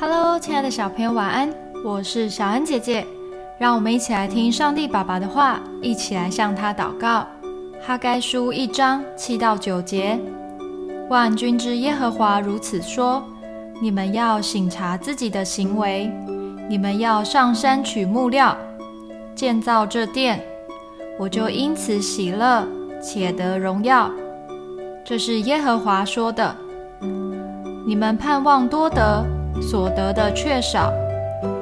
Hello，亲爱的小朋友，晚安！我是小恩姐姐，让我们一起来听上帝爸爸的话，一起来向他祷告。哈该书一章七到九节，万军之耶和华如此说：你们要省察自己的行为，你们要上山取木料，建造这殿，我就因此喜乐，且得荣耀。这是耶和华说的。你们盼望多得，所得的却少；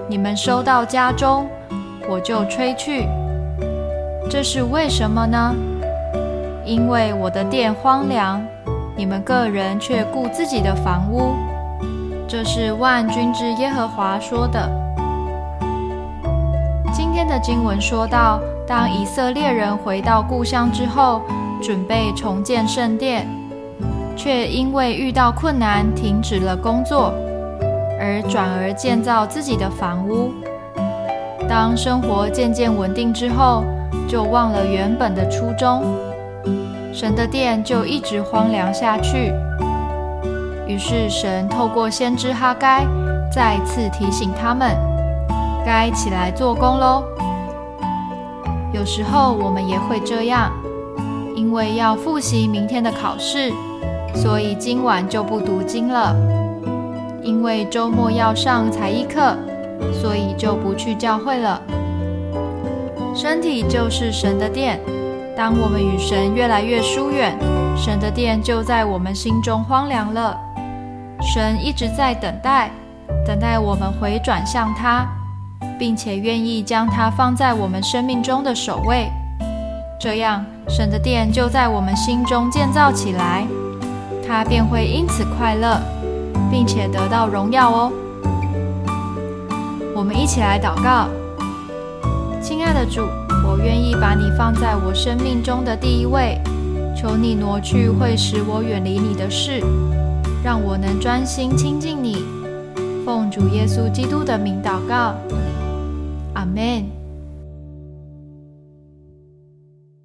你们收到家中，我就吹去。这是为什么呢？因为我的殿荒凉，你们个人却顾自己的房屋。这是万军之耶和华说的。今天的经文说到，当以色列人回到故乡之后，准备重建圣殿。却因为遇到困难停止了工作，而转而建造自己的房屋。当生活渐渐稳定之后，就忘了原本的初衷，神的殿就一直荒凉下去。于是神透过先知哈该再次提醒他们，该起来做工喽。有时候我们也会这样，因为要复习明天的考试。所以今晚就不读经了，因为周末要上才艺课，所以就不去教会了。身体就是神的殿，当我们与神越来越疏远，神的殿就在我们心中荒凉了。神一直在等待，等待我们回转向他，并且愿意将他放在我们生命中的首位，这样神的殿就在我们心中建造起来。他便会因此快乐，并且得到荣耀哦。我们一起来祷告：亲爱的主，我愿意把你放在我生命中的第一位，求你挪去会使我远离你的事，让我能专心亲近你。奉主耶稣基督的名祷告，阿门。